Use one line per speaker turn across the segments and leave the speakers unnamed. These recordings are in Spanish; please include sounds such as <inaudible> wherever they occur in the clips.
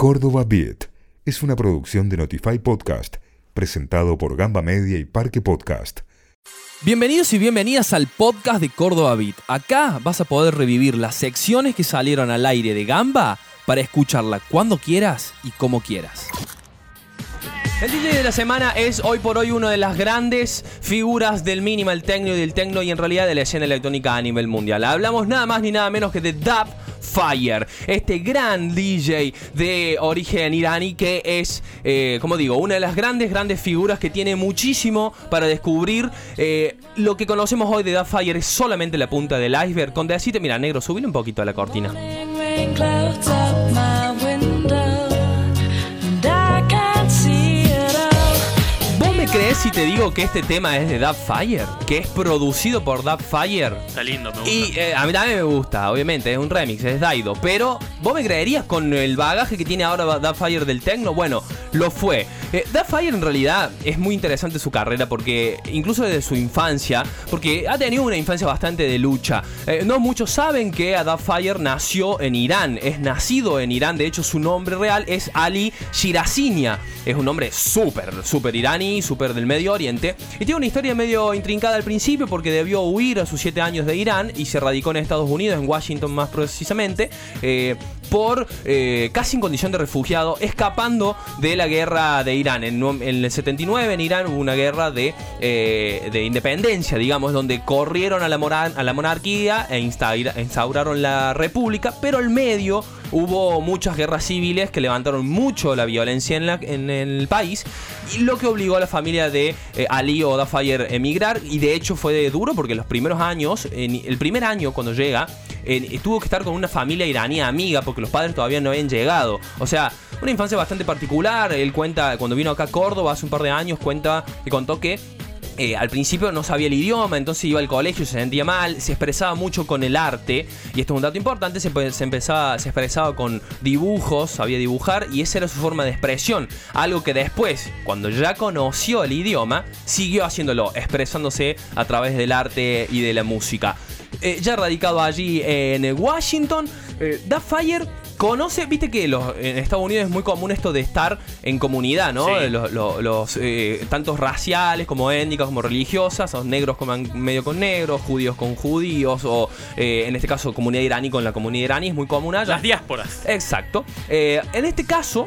Córdoba Beat es una producción de Notify Podcast, presentado por Gamba Media y Parque Podcast.
Bienvenidos y bienvenidas al podcast de Córdoba Beat. Acá vas a poder revivir las secciones que salieron al aire de Gamba para escucharla cuando quieras y como quieras. El DJ de la semana es hoy por hoy una de las grandes figuras del minimal techno y del techno y en realidad de la escena electrónica a nivel mundial. Hablamos nada más ni nada menos que de Dub Fire, este gran DJ de origen iraní que es, eh, como digo, una de las grandes, grandes figuras que tiene muchísimo para descubrir. Eh, lo que conocemos hoy de Dub Fire es solamente la punta del iceberg. Con decirte, mira, negro, subile un poquito a la cortina. Crees si te digo que este tema es de Fire? Que es producido por Fire?
Está lindo, me gusta.
Y eh, a mí también me gusta, obviamente, es un remix, es Daido. Pero, ¿vos me creerías con el bagaje que tiene ahora Fire del techno? Bueno, lo fue. Eh, Fire en realidad es muy interesante su carrera porque, incluso desde su infancia, porque ha tenido una infancia bastante de lucha. Eh, no muchos saben que Fire nació en Irán, es nacido en Irán. De hecho, su nombre real es Ali Shirazinia. Es un nombre súper, súper iraní, súper del Medio Oriente. Y tiene una historia medio intrincada al principio porque debió huir a sus 7 años de Irán y se radicó en Estados Unidos, en Washington más precisamente, eh, por eh, casi en condición de refugiado, escapando de la guerra de Irán. En, el 79 en Irán hubo una guerra de, eh, de independencia, digamos, donde corrieron a la, a la monarquía e instauraron la república, pero al medio hubo muchas guerras civiles que levantaron mucho la violencia en, la, en el país y lo que obligó a la familia de eh, Ali o Dafayer a emigrar y de hecho fue duro porque los primeros años, el primer año cuando llega, tuvo que estar con una familia iraní amiga porque los padres todavía no habían llegado. O sea, una infancia bastante particular. Él cuenta, cuando vino acá a Córdoba hace un par de años, cuenta y contó que eh, al principio no sabía el idioma, entonces iba al colegio, se sentía mal, se expresaba mucho con el arte, y esto es un dato importante, se, empezaba, se expresaba con dibujos, sabía dibujar, y esa era su forma de expresión, algo que después, cuando ya conoció el idioma, siguió haciéndolo, expresándose a través del arte y de la música. Eh, ya radicado allí en Washington, eh, Da Fire conoce, viste que los, en Estados Unidos es muy común esto de estar en comunidad, ¿no? Los, eh, tantos raciales como étnicas como religiosas, o negros con, medio con negros, judíos con judíos, o eh, en este caso comunidad iraní con la comunidad iraní, es muy común allá.
Las diásporas.
Exacto. Eh, en este caso,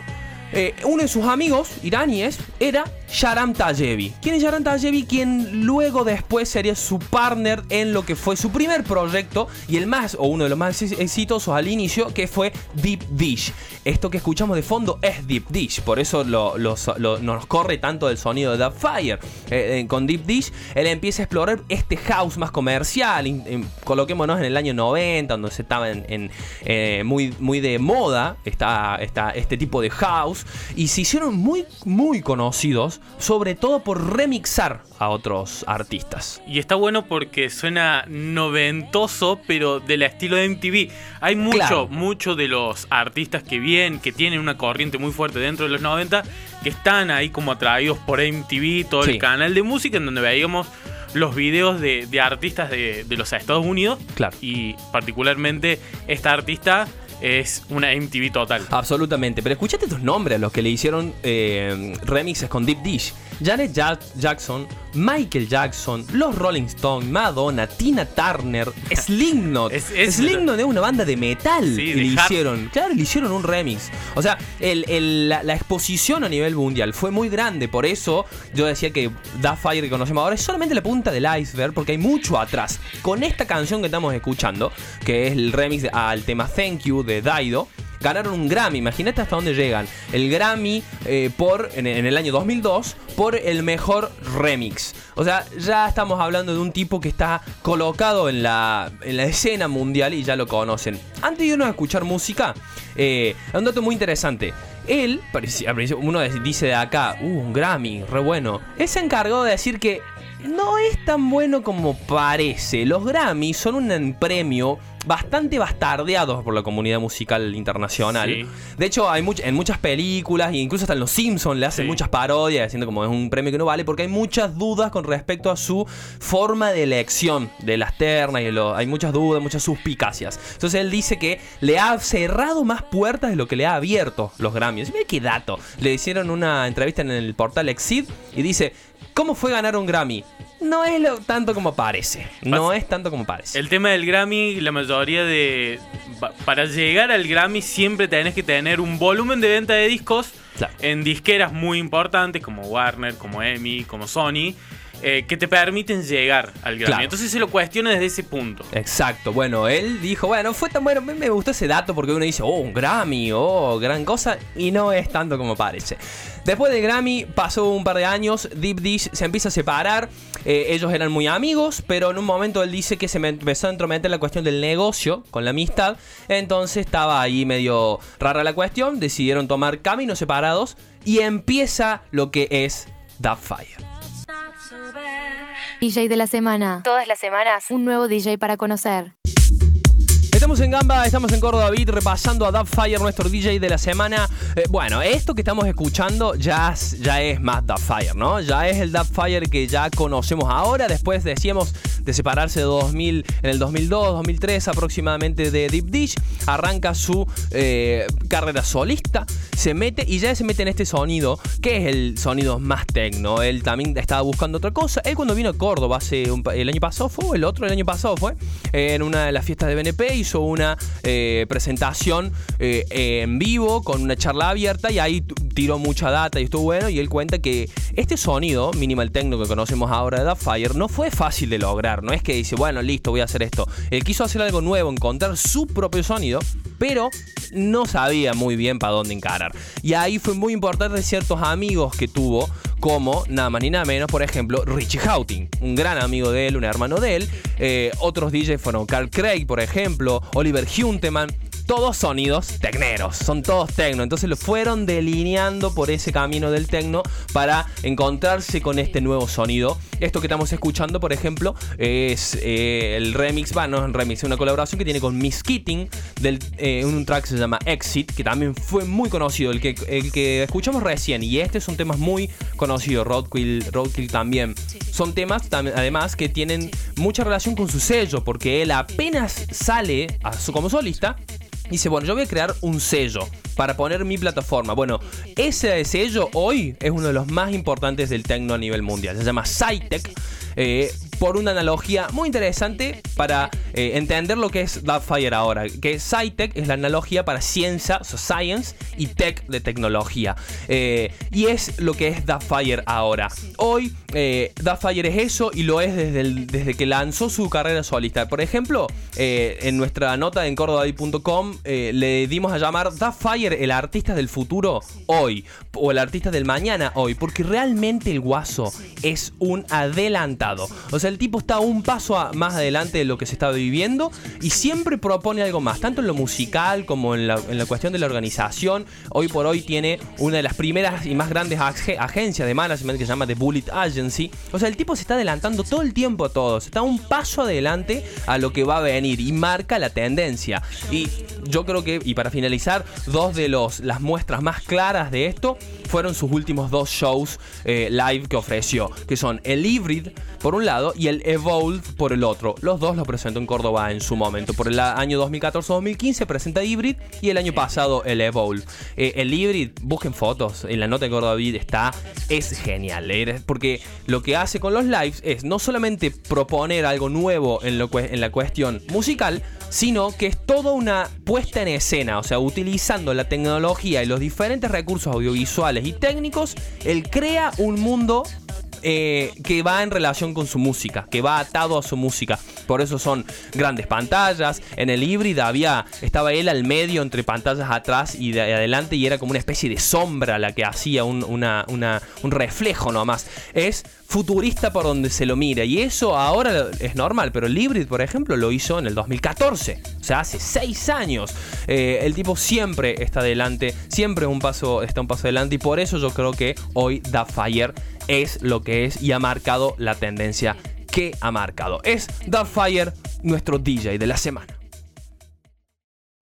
uno de sus amigos iraníes era Sharam Tayevi. ¿Quién es Sharam Tayevi? Quien luego después sería su partner en lo que fue su primer proyecto y el más, o uno de los más exitosos al inicio, que fue Deep Dish. Esto que escuchamos de fondo es Deep Dish, por eso nos corre tanto el sonido de The Fire. Eh, eh, con Deep Dish, él empieza a explorar este house más comercial, coloquémonos en el año 90, donde se estaba en, eh, muy, muy de moda está este tipo de house, y se hicieron muy, muy conocidos sobre todo por remixar a otros artistas.
Y está bueno porque suena noventoso, pero del estilo de MTV. Hay mucho, mucho de los artistas que vienen, que tienen una corriente muy fuerte dentro de los 90, que están ahí como atraídos por MTV, todo el canal de música, en donde veíamos los videos de, artistas de, de, los Estados Unidos.
Claro.
Y particularmente esta artista es una MTV total.
Absolutamente. Pero escúchate estos nombres los que le hicieron eh, remixes con Deep Dish. Janet Jackson, Michael Jackson, los Rolling Stones, Madonna, Tina Turner, <laughs> Slipknot. es, Slipknot es una banda de metal y le hicieron. Claro, le hicieron un remix. O sea, la, exposición a nivel mundial fue muy grande. Por eso yo decía que Da Fire que conocemos ahora es solamente la punta del iceberg, porque hay mucho atrás. Con esta canción que estamos escuchando, que es el remix al tema Thank You de Daido ganaron un Grammy. Imagínate hasta dónde llegan. El Grammy eh, por, en, el año 2002 por el mejor remix. O sea, ya estamos hablando de un tipo que está colocado en la, en la escena mundial y ya lo conocen. Antes de irnos a escuchar música, eh, un dato muy interesante. Él, uno dice de acá, uh, un Grammy, re bueno. Él se encargó de decir que no es tan bueno como parece. Los Grammy son un premio bastante bastardeados por la comunidad musical internacional. De hecho, hay en muchas películas, e incluso hasta en Los Simpsons le hacen muchas parodias, diciendo como es un premio que no vale, porque hay muchas dudas con respecto a su forma de elección de las ternas y hay muchas dudas, muchas suspicacias. Entonces él dice que le ha cerrado más puertas de lo que le ha abierto los Grammys. Mira qué dato. Le hicieron una entrevista en el portal Exit y dice, ¿cómo fue ganar un Grammy? no es lo, tanto como parece. No es tanto como parece.
El tema del Grammy, la mayoría de. Para llegar al Grammy siempre tenés que tener un volumen de venta de discos en disqueras muy importantes como Warner, como EMI, como Sony. Eh, que te permiten llegar al Grammy. Entonces se lo cuestiona desde ese punto.
Exacto. Bueno, él dijo, bueno, fue tan bueno, me gustó ese dato porque uno dice, oh, un Grammy, oh, gran cosa, y no es tanto como parece. Después del Grammy pasó un par de años, Deep Dish se empieza a separar, eh, ellos eran muy amigos, pero en un momento él dice que se empezó a entrometer la cuestión del negocio con la amistad, entonces estaba ahí medio rara la cuestión, decidieron tomar caminos separados y empieza lo que es Fire.
DJ de la semana. Todas las semanas, un nuevo DJ para conocer.
Estamos en Gamba, estamos en Córdoba Beat, repasando a Fire, nuestro DJ de la semana. Eh, bueno, esto que estamos escuchando ya, ya es más Fire, ¿no? Ya es el Fire que ya conocemos ahora. Después decíamos de separarse de 2000, en el 2002, 2003 aproximadamente de Deep Dish. Arranca su eh, carrera solista, se mete y ya se mete en este sonido, que es el sonido más tecno. Él también estaba buscando otra cosa. Él cuando vino a Córdoba hace el año pasado fue, el otro el año pasado fue, en una de las fiestas de BNP hizo una eh, presentación eh, en vivo con una charla abierta y ahí tiró mucha data y estuvo bueno y él cuenta que este sonido minimal techno que conocemos ahora de Fire no fue fácil de lograr, no es que dice, bueno, listo, voy a hacer esto. Él quiso hacer algo nuevo, encontrar su propio sonido, pero no sabía muy bien para dónde encarar. Y ahí fue muy importante ciertos amigos que tuvo como nada más ni nada menos, por ejemplo, Richie Houghton, un gran amigo de él, un hermano de él. Eh, otros DJs fueron Carl Craig, por ejemplo, Oliver Hunteman todos sonidos tecneros, son todos tecno. Entonces lo fueron delineando por ese camino del tecno para encontrarse con este nuevo sonido. Esto que estamos escuchando, por ejemplo, es eh, el remix, bueno, no es un remix, es una colaboración que tiene con Miss Keating, del, eh, un track que se llama Exit, que también fue muy conocido, el que, el que escuchamos recién. Y este son temas muy conocidos, Roadkill, Roadkill también. Son temas, además, que tienen mucha relación con su sello, porque él apenas sale como solista dice, bueno, yo voy a crear un sello para poner mi plataforma. Bueno, ese sello hoy es uno de los más importantes del tecno a nivel mundial. Se llama Cytec. Eh, por una analogía muy interesante para eh, entender lo que es Fire ahora. Que SciTech es la analogía para ciencia, science, y tech de tecnología. Eh, y es lo que es Fire ahora. Hoy, eh, Fire es eso y lo es desde, desde que lanzó su carrera solista. Por ejemplo, eh, en nuestra nota en cordobay.com le dimos a llamar Fire el artista del futuro hoy. O el artista del mañana hoy. Porque realmente el guaso es un adelantado. O el tipo está un paso más adelante de lo que se está viviendo y siempre propone algo más, tanto en lo musical como en la, cuestión de la organización. Hoy por hoy tiene una de las primeras y más grandes agencias de management que se llama The Bullet Agency. O sea, el tipo se está adelantando todo el tiempo a todos, está un paso adelante a lo que va a venir y marca la tendencia. Y yo creo que, y para finalizar, dos de los, las muestras más claras de esto fueron sus últimos dos shows eh, live que ofreció, que son el Hybrid por un lado y el Evolve por el otro. Los dos los presentó en Córdoba en su momento. Por el año 2014-2015 presenta Hybrid y el año pasado el Evolve. Eh, el Hybrid, busquen fotos, en la nota de Córdoba está, es genial, eh, porque lo que hace con los lives es no solamente proponer algo nuevo en, lo, en la cuestión musical, sino que es toda una puesta en escena, o sea, utilizando la tecnología y los diferentes recursos audiovisuales y técnicos, él crea un mundo eh, que va en relación con su música, que va atado a su música. Por eso son grandes pantallas. En el híbrida había, estaba él al medio entre pantallas atrás y de adelante y era como una especie de sombra la que hacía un, un reflejo nomás. Es futurista por donde se lo mira. Y eso ahora es normal, pero el Hybrid, por ejemplo, lo hizo en el 2014. O sea, hace seis años. Eh, el tipo siempre está adelante, siempre un paso, está un paso adelante. Y por eso yo creo que hoy Da Fire es lo que es y ha marcado la tendencia que ha marcado. Es Da Fire, nuestro DJ de la semana.